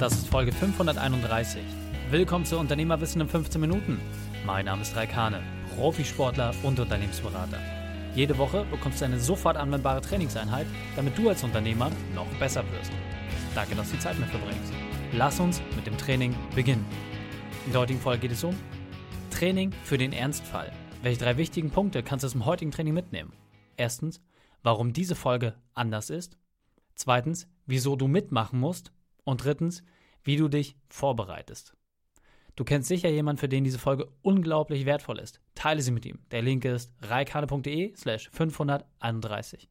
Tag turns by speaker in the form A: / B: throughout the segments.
A: Das ist Folge 531. Willkommen zu Unternehmerwissen in 15 Minuten. Mein Name ist Raikane, Profisportler und Unternehmensberater. Jede Woche bekommst du eine sofort anwendbare Trainingseinheit, damit du als Unternehmer noch besser wirst. Danke, dass du die Zeit mit verbringst. Lass uns mit dem Training beginnen. In der heutigen Folge geht es um Training für den Ernstfall. Welche drei wichtigen Punkte kannst du aus dem heutigen Training mitnehmen? Erstens, warum diese Folge anders ist. Zweitens, wieso du mitmachen musst. Und drittens, wie du dich vorbereitest. Du kennst sicher jemanden, für den diese Folge unglaublich wertvoll ist. Teile sie mit ihm. Der Link ist reikane.de slash 531.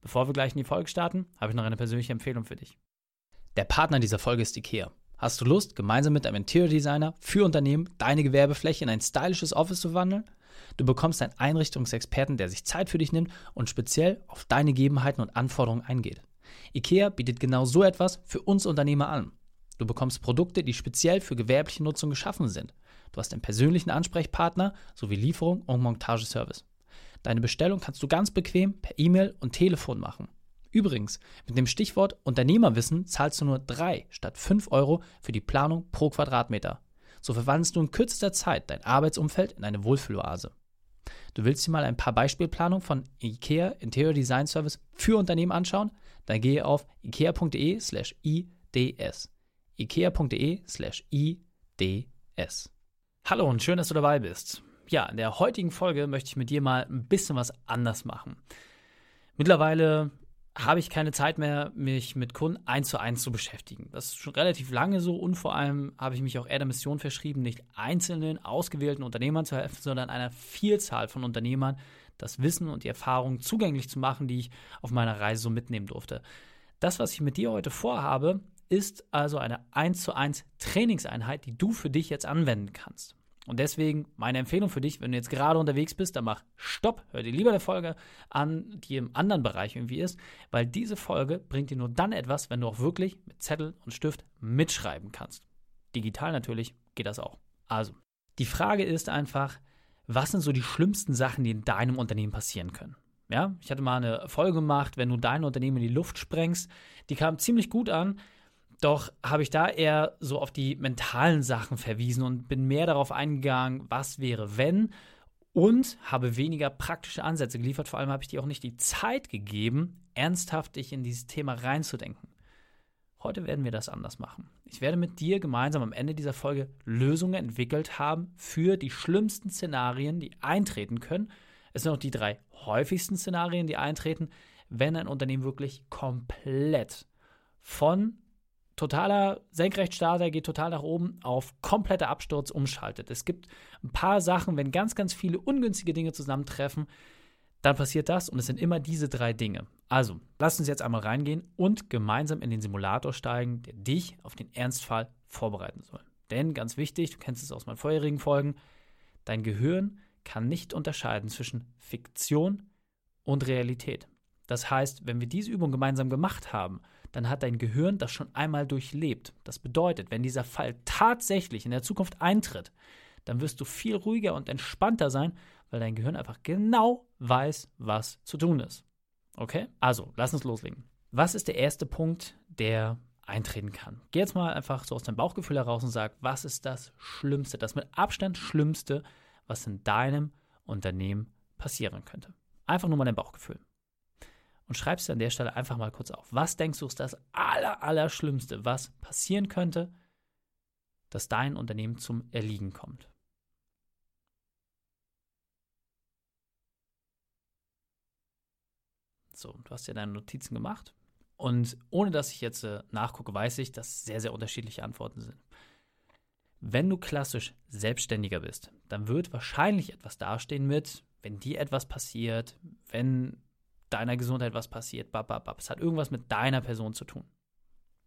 A: Bevor wir gleich in die Folge starten, habe ich noch eine persönliche Empfehlung für dich. Der Partner dieser Folge ist IKEA. Hast du Lust, gemeinsam mit einem Interior Designer für Unternehmen deine Gewerbefläche in ein stylisches Office zu wandeln? Du bekommst einen Einrichtungsexperten, der sich Zeit für dich nimmt und speziell auf deine Gegebenheiten und Anforderungen eingeht. IKEA bietet genau so etwas für uns Unternehmer an. Du bekommst Produkte, die speziell für gewerbliche Nutzung geschaffen sind. Du hast einen persönlichen Ansprechpartner sowie Lieferung und Montageservice. Deine Bestellung kannst du ganz bequem per E-Mail und Telefon machen. Übrigens, mit dem Stichwort Unternehmerwissen zahlst du nur 3 statt 5 Euro für die Planung pro Quadratmeter. So verwandelst du in kürzester Zeit dein Arbeitsumfeld in eine Wohlfühloase. Du willst dir mal ein paar Beispielplanungen von IKEA Interior Design Service für Unternehmen anschauen? Dann gehe auf ikea.de slash ids. ikea.de slash ids. Hallo und schön, dass du dabei bist. Ja, in der heutigen Folge möchte ich mit dir mal ein bisschen was anders machen. Mittlerweile habe ich keine Zeit mehr, mich mit Kunden eins zu eins zu beschäftigen. Das ist schon relativ lange so und vor allem habe ich mich auch eher der Mission verschrieben, nicht einzelnen, ausgewählten Unternehmern zu helfen, sondern einer Vielzahl von Unternehmern das Wissen und die Erfahrung zugänglich zu machen, die ich auf meiner Reise so mitnehmen durfte. Das, was ich mit dir heute vorhabe, ist also eine 1 zu 1 Trainingseinheit, die du für dich jetzt anwenden kannst. Und deswegen meine Empfehlung für dich, wenn du jetzt gerade unterwegs bist, dann mach Stopp, hör dir lieber eine Folge an, die im anderen Bereich irgendwie ist, weil diese Folge bringt dir nur dann etwas, wenn du auch wirklich mit Zettel und Stift mitschreiben kannst. Digital natürlich geht das auch. Also, die Frage ist einfach, was sind so die schlimmsten Sachen, die in deinem Unternehmen passieren können? Ja, ich hatte mal eine Folge gemacht, wenn du dein Unternehmen in die Luft sprengst, die kam ziemlich gut an, doch habe ich da eher so auf die mentalen Sachen verwiesen und bin mehr darauf eingegangen, was wäre, wenn und habe weniger praktische Ansätze geliefert. Vor allem habe ich dir auch nicht die Zeit gegeben, ernsthaft dich in dieses Thema reinzudenken. Heute werden wir das anders machen. Ich werde mit dir gemeinsam am Ende dieser Folge Lösungen entwickelt haben für die schlimmsten Szenarien, die eintreten können. Es sind auch die drei häufigsten Szenarien, die eintreten, wenn ein Unternehmen wirklich komplett von totaler Senkrechtstarter geht total nach oben auf kompletter Absturz umschaltet. Es gibt ein paar Sachen, wenn ganz, ganz viele ungünstige Dinge zusammentreffen, dann passiert das und es sind immer diese drei Dinge. Also, lass uns jetzt einmal reingehen und gemeinsam in den Simulator steigen, der dich auf den Ernstfall vorbereiten soll. Denn ganz wichtig, du kennst es aus meinen vorherigen Folgen, dein Gehirn kann nicht unterscheiden zwischen Fiktion und Realität. Das heißt, wenn wir diese Übung gemeinsam gemacht haben, dann hat dein Gehirn das schon einmal durchlebt. Das bedeutet, wenn dieser Fall tatsächlich in der Zukunft eintritt, dann wirst du viel ruhiger und entspannter sein, weil dein Gehirn einfach genau weiß, was zu tun ist. Okay? Also, lass uns loslegen. Was ist der erste Punkt, der eintreten kann? Geh jetzt mal einfach so aus deinem Bauchgefühl heraus und sag, was ist das Schlimmste, das mit Abstand Schlimmste, was in deinem Unternehmen passieren könnte? Einfach nur mal dein Bauchgefühl und schreibst dir an der Stelle einfach mal kurz auf. Was denkst du ist das aller, aller was passieren könnte, dass dein Unternehmen zum Erliegen kommt? So, du hast ja deine Notizen gemacht. Und ohne dass ich jetzt äh, nachgucke, weiß ich, dass sehr, sehr unterschiedliche Antworten sind. Wenn du klassisch Selbstständiger bist, dann wird wahrscheinlich etwas dastehen mit, wenn dir etwas passiert, wenn deiner Gesundheit was passiert, bababab. Es hat irgendwas mit deiner Person zu tun.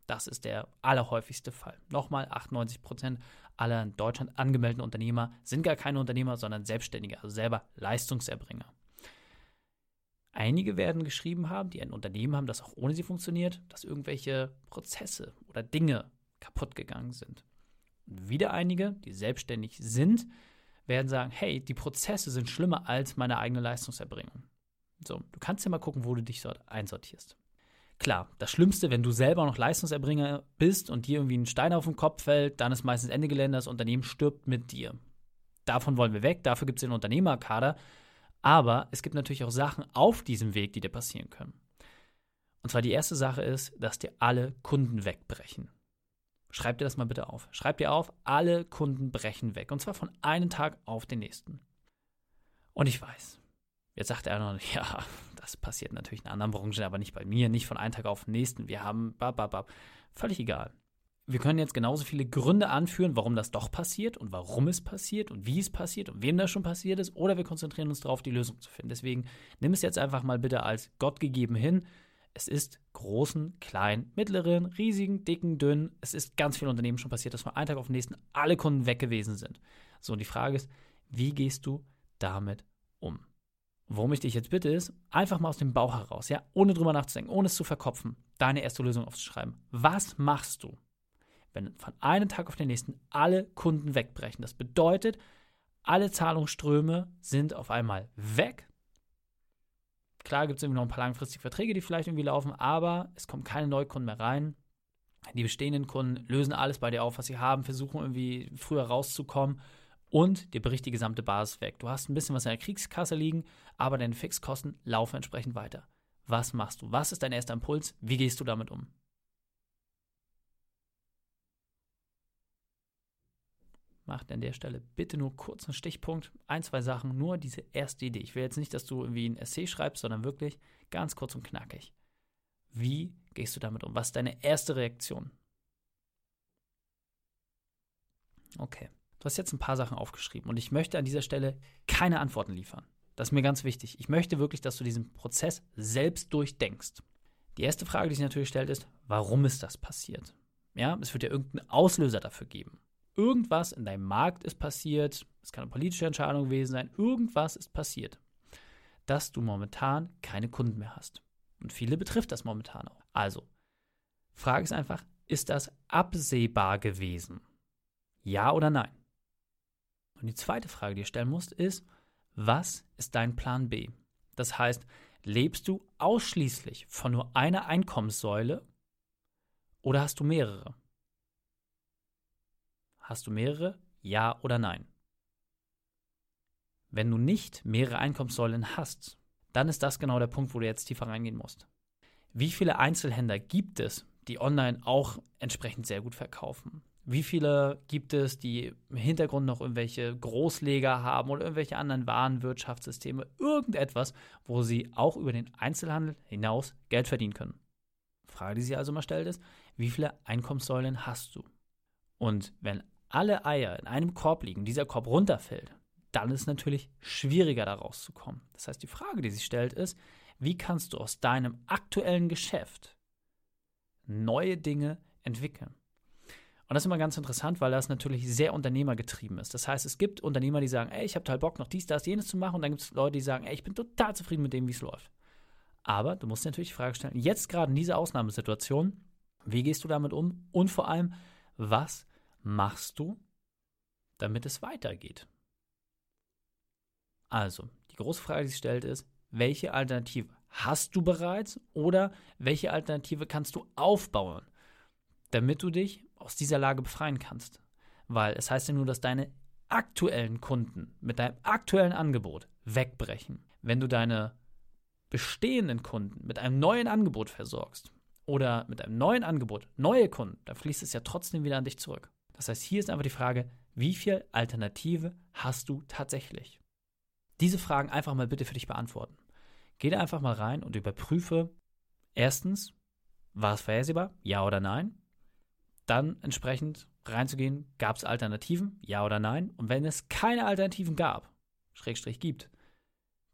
A: Das ist der allerhäufigste Fall. Nochmal, 98 Prozent aller in Deutschland angemeldeten Unternehmer sind gar keine Unternehmer, sondern Selbstständige, also selber Leistungserbringer. Einige werden geschrieben haben, die ein Unternehmen haben, das auch ohne sie funktioniert, dass irgendwelche Prozesse oder Dinge kaputt gegangen sind. Und wieder einige, die selbstständig sind, werden sagen, hey, die Prozesse sind schlimmer als meine eigene Leistungserbringung. So, du kannst ja mal gucken, wo du dich dort einsortierst. Klar, das Schlimmste, wenn du selber noch Leistungserbringer bist und dir irgendwie ein Stein auf den Kopf fällt, dann ist meistens Ende Gelände, das Unternehmen stirbt mit dir. Davon wollen wir weg, dafür gibt es den Unternehmerkader. Aber es gibt natürlich auch Sachen auf diesem Weg, die dir passieren können. Und zwar die erste Sache ist, dass dir alle Kunden wegbrechen. Schreib dir das mal bitte auf. Schreib dir auf, alle Kunden brechen weg. Und zwar von einem Tag auf den nächsten. Und ich weiß, jetzt sagt er noch, ja, das passiert natürlich in anderen Branchen, aber nicht bei mir, nicht von einem Tag auf den nächsten. Wir haben, bababab. Völlig egal. Wir können jetzt genauso viele Gründe anführen, warum das doch passiert und warum es passiert und wie es passiert und wem das schon passiert ist, oder wir konzentrieren uns darauf, die Lösung zu finden. Deswegen nimm es jetzt einfach mal bitte als Gott gegeben hin. Es ist großen, kleinen, mittleren, riesigen, dicken, dünnen. Es ist ganz vielen Unternehmen schon passiert, dass von einem Tag auf den nächsten alle Kunden weg gewesen sind. So, und die Frage ist, wie gehst du damit um? Worum ich dich jetzt bitte, ist, einfach mal aus dem Bauch heraus, ja, ohne drüber nachzudenken, ohne es zu verkopfen, deine erste Lösung aufzuschreiben. Was machst du, wenn von einem Tag auf den nächsten alle Kunden wegbrechen? Das bedeutet, alle Zahlungsströme sind auf einmal weg Klar gibt es irgendwie noch ein paar langfristige Verträge, die vielleicht irgendwie laufen, aber es kommen keine Neukunden mehr rein. Die bestehenden Kunden lösen alles bei dir auf, was sie haben, versuchen irgendwie früher rauszukommen und dir bricht die gesamte Basis weg. Du hast ein bisschen was in der Kriegskasse liegen, aber deine Fixkosten laufen entsprechend weiter. Was machst du? Was ist dein erster Impuls? Wie gehst du damit um? Macht an der Stelle bitte nur kurz einen Stichpunkt, ein, zwei Sachen, nur diese erste Idee. Ich will jetzt nicht, dass du irgendwie ein Essay schreibst, sondern wirklich ganz kurz und knackig. Wie gehst du damit um? Was ist deine erste Reaktion? Okay, du hast jetzt ein paar Sachen aufgeschrieben und ich möchte an dieser Stelle keine Antworten liefern. Das ist mir ganz wichtig. Ich möchte wirklich, dass du diesen Prozess selbst durchdenkst. Die erste Frage, die sich natürlich stellt, ist, warum ist das passiert? Ja, es wird ja irgendeinen Auslöser dafür geben irgendwas in deinem Markt ist passiert, es kann eine politische Entscheidung gewesen sein, irgendwas ist passiert, dass du momentan keine Kunden mehr hast. Und viele betrifft das momentan auch. Also, Frage ist einfach, ist das absehbar gewesen? Ja oder nein? Und die zweite Frage, die du stellen musst, ist, was ist dein Plan B? Das heißt, lebst du ausschließlich von nur einer Einkommenssäule oder hast du mehrere? Hast du mehrere? Ja oder nein? Wenn du nicht mehrere Einkommenssäulen hast, dann ist das genau der Punkt, wo du jetzt tiefer reingehen musst. Wie viele Einzelhändler gibt es, die online auch entsprechend sehr gut verkaufen? Wie viele gibt es, die im Hintergrund noch irgendwelche Großleger haben oder irgendwelche anderen Warenwirtschaftssysteme, irgendetwas, wo sie auch über den Einzelhandel hinaus Geld verdienen können? Frage, die sich also mal stellt, ist, wie viele Einkommenssäulen hast du? Und wenn alle Eier in einem Korb liegen, dieser Korb runterfällt, dann ist es natürlich schwieriger da rauszukommen. Das heißt, die Frage, die sich stellt, ist, wie kannst du aus deinem aktuellen Geschäft neue Dinge entwickeln? Und das ist immer ganz interessant, weil das natürlich sehr unternehmergetrieben ist. Das heißt, es gibt Unternehmer, die sagen, ey, ich habe total Bock, noch dies, das, jenes zu machen. Und dann gibt es Leute, die sagen, ey, ich bin total zufrieden mit dem, wie es läuft. Aber du musst dir natürlich die Frage stellen, jetzt gerade in dieser Ausnahmesituation, wie gehst du damit um? Und vor allem, was machst du, damit es weitergeht? Also, die große Frage, die sich stellt, ist, welche Alternative hast du bereits oder welche Alternative kannst du aufbauen, damit du dich aus dieser Lage befreien kannst? Weil es heißt ja nur, dass deine aktuellen Kunden mit deinem aktuellen Angebot wegbrechen. Wenn du deine bestehenden Kunden mit einem neuen Angebot versorgst oder mit einem neuen Angebot neue Kunden, dann fließt es ja trotzdem wieder an dich zurück. Das heißt, hier ist einfach die Frage, wie viel Alternative hast du tatsächlich? Diese Fragen einfach mal bitte für dich beantworten. Geh da einfach mal rein und überprüfe erstens, war es vorhersehbar? Ja oder nein? Dann entsprechend reinzugehen, gab es Alternativen? Ja oder nein? Und wenn es keine Alternativen gab, Schrägstrich gibt,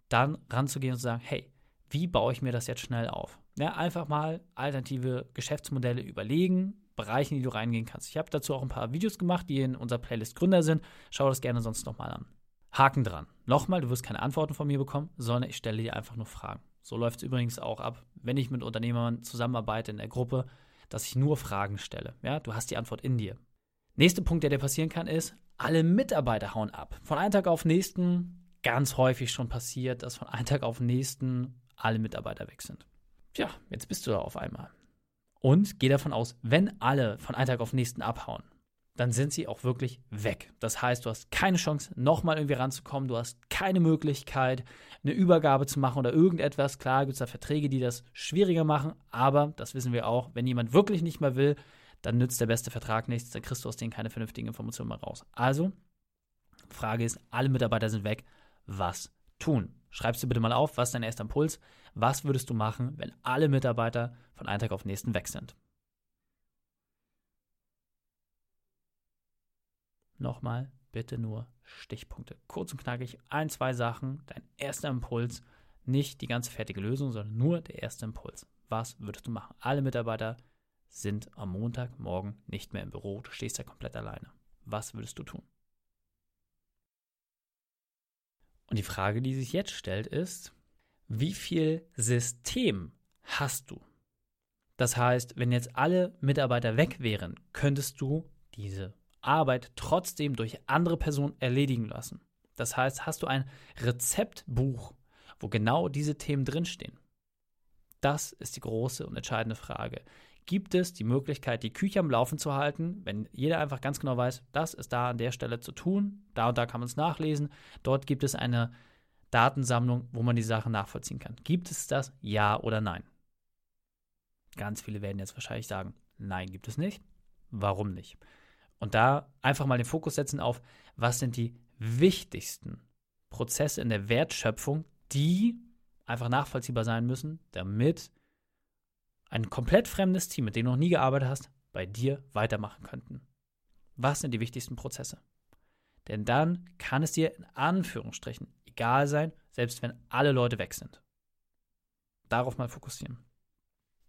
A: dann ranzugehen und zu sagen, hey, wie baue ich mir das jetzt schnell auf? Ja, einfach mal alternative Geschäftsmodelle überlegen, Bereichen, die du reingehen kannst. Ich habe dazu auch ein paar Videos gemacht, die in unserer Playlist Gründer sind. Schau das gerne sonst nochmal an. Haken dran. Nochmal, du wirst keine Antworten von mir bekommen, sondern ich stelle dir einfach nur Fragen. So läuft es übrigens auch ab, wenn ich mit Unternehmern zusammenarbeite in der Gruppe, dass ich nur Fragen stelle. Ja, du hast die Antwort in dir. Nächster Punkt, der dir passieren kann, ist, alle Mitarbeiter hauen ab. Von einem Tag auf den nächsten, ganz häufig schon passiert, dass von einem Tag auf den nächsten alle Mitarbeiter weg sind. ja, jetzt bist du da auf einmal. Und geh davon aus, wenn alle von einem Tag auf den nächsten abhauen, dann sind sie auch wirklich weg. Das heißt, du hast keine Chance, nochmal irgendwie ranzukommen. Du hast keine Möglichkeit, eine Übergabe zu machen oder irgendetwas. Klar gibt es da Verträge, die das schwieriger machen, aber das wissen wir auch, wenn jemand wirklich nicht mehr will, dann nützt der beste Vertrag nichts, dann kriegst du aus denen keine vernünftigen Informationen mehr raus. Also, Frage ist, alle Mitarbeiter sind weg, was tun? Schreibst du bitte mal auf, was ist dein erster Impuls? Was würdest du machen, wenn alle Mitarbeiter von einem Tag auf den nächsten weg sind? Nochmal, bitte nur Stichpunkte. Kurz und knackig, ein, zwei Sachen, dein erster Impuls, nicht die ganze fertige Lösung, sondern nur der erste Impuls. Was würdest du machen? Alle Mitarbeiter sind am Montagmorgen nicht mehr im Büro, du stehst da komplett alleine. Was würdest du tun? Und die Frage, die sich jetzt stellt, ist, wie viel System hast du? Das heißt, wenn jetzt alle Mitarbeiter weg wären, könntest du diese Arbeit trotzdem durch andere Personen erledigen lassen. Das heißt, hast du ein Rezeptbuch, wo genau diese Themen drinstehen? Das ist die große und entscheidende Frage. Gibt es die Möglichkeit, die Küche am Laufen zu halten, wenn jeder einfach ganz genau weiß, das ist da an der Stelle zu tun, da und da kann man es nachlesen, dort gibt es eine Datensammlung, wo man die Sachen nachvollziehen kann. Gibt es das? Ja oder nein? Ganz viele werden jetzt wahrscheinlich sagen, nein, gibt es nicht. Warum nicht? Und da einfach mal den Fokus setzen auf, was sind die wichtigsten Prozesse in der Wertschöpfung, die einfach nachvollziehbar sein müssen, damit ein komplett fremdes Team, mit dem du noch nie gearbeitet hast, bei dir weitermachen könnten. Was sind die wichtigsten Prozesse? Denn dann kann es dir in Anführungsstrichen egal sein, selbst wenn alle Leute weg sind. Darauf mal fokussieren.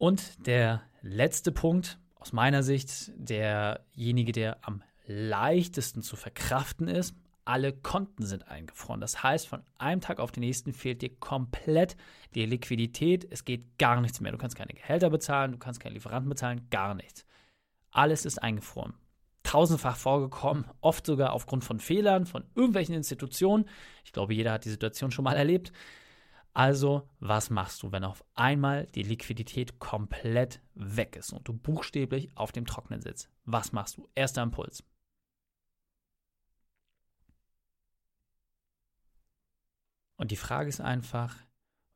A: Und der letzte Punkt, aus meiner Sicht derjenige, der am leichtesten zu verkraften ist. Alle Konten sind eingefroren. Das heißt, von einem Tag auf den nächsten fehlt dir komplett die Liquidität. Es geht gar nichts mehr. Du kannst keine Gehälter bezahlen, du kannst keine Lieferanten bezahlen, gar nichts. Alles ist eingefroren. Tausendfach vorgekommen, oft sogar aufgrund von Fehlern von irgendwelchen Institutionen. Ich glaube, jeder hat die Situation schon mal erlebt. Also, was machst du, wenn auf einmal die Liquidität komplett weg ist und du buchstäblich auf dem Trocknen sitzt? Was machst du? Erster Impuls. Und die Frage ist einfach,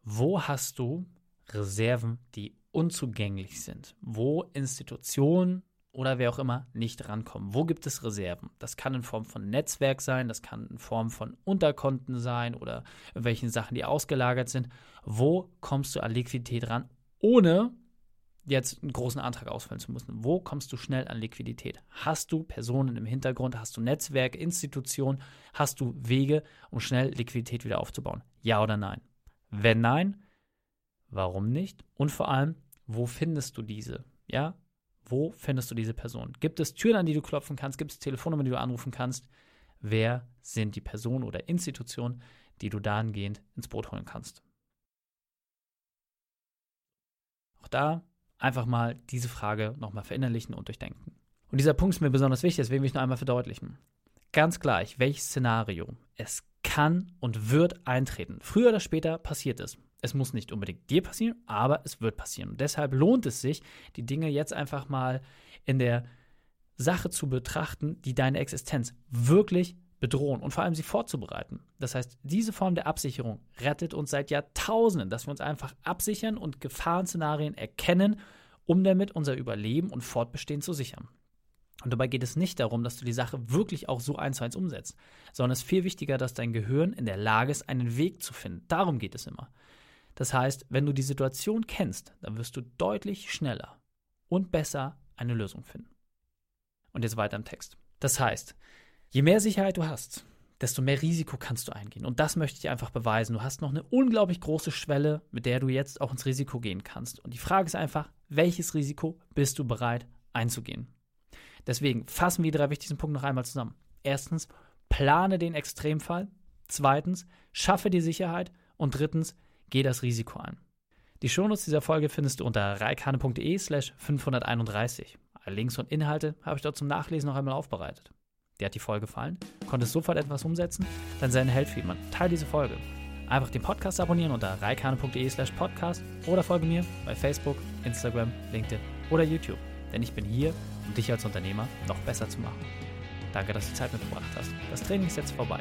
A: wo hast du Reserven, die unzugänglich sind? Wo Institutionen oder wer auch immer nicht rankommen. Wo gibt es Reserven? Das kann in Form von Netzwerk sein, das kann in Form von Unterkonten sein oder welchen Sachen, die ausgelagert sind. Wo kommst du an Liquidität ran, ohne jetzt einen großen Antrag ausfüllen zu müssen? Wo kommst du schnell an Liquidität? Hast du Personen im Hintergrund? Hast du Netzwerk, Institutionen? Hast du Wege, um schnell Liquidität wieder aufzubauen? Ja oder nein? Wenn nein, warum nicht? Und vor allem, wo findest du diese? Ja, wo findest du diese Person? Gibt es Türen, an die du klopfen kannst? Gibt es Telefonnummern, die du anrufen kannst? Wer sind die Personen oder Institutionen, die du dahingehend ins Boot holen kannst? Auch da einfach mal diese Frage nochmal verinnerlichen und durchdenken. Und dieser Punkt ist mir besonders wichtig, deswegen will ich noch einmal verdeutlichen. Ganz gleich, welches Szenario es kann und wird eintreten. Früher oder später passiert es. Es muss nicht unbedingt dir passieren, aber es wird passieren. Und deshalb lohnt es sich, die Dinge jetzt einfach mal in der Sache zu betrachten, die deine Existenz wirklich bedrohen und vor allem sie vorzubereiten. Das heißt, diese Form der Absicherung rettet uns seit Jahrtausenden, dass wir uns einfach absichern und Gefahrenszenarien erkennen, um damit unser Überleben und Fortbestehen zu sichern. Und dabei geht es nicht darum, dass du die Sache wirklich auch so eins zu eins umsetzt, sondern es ist viel wichtiger, dass dein Gehirn in der Lage ist, einen Weg zu finden. Darum geht es immer. Das heißt, wenn du die Situation kennst, dann wirst du deutlich schneller und besser eine Lösung finden. Und jetzt weiter im Text. Das heißt, je mehr Sicherheit du hast, desto mehr Risiko kannst du eingehen. Und das möchte ich dir einfach beweisen. Du hast noch eine unglaublich große Schwelle, mit der du jetzt auch ins Risiko gehen kannst. Und die Frage ist einfach, welches Risiko bist du bereit einzugehen? Deswegen fassen wir die drei wichtigsten Punkte noch einmal zusammen. Erstens, plane den Extremfall. Zweitens, schaffe die Sicherheit. Und drittens, geh das Risiko ein. Die Shownotes dieser Folge findest du unter reikane.de slash 531. Alle Links und Inhalte habe ich dort zum Nachlesen noch einmal aufbereitet. Dir hat die Folge gefallen? Konntest sofort etwas umsetzen? Dann sei ein Held für jemanden. Teil diese Folge. Einfach den Podcast abonnieren unter reikane.de slash podcast oder folge mir bei Facebook, Instagram, LinkedIn oder YouTube. Denn ich bin hier, um dich als Unternehmer noch besser zu machen. Danke, dass du Zeit mitgebracht hast. Das Training ist jetzt vorbei.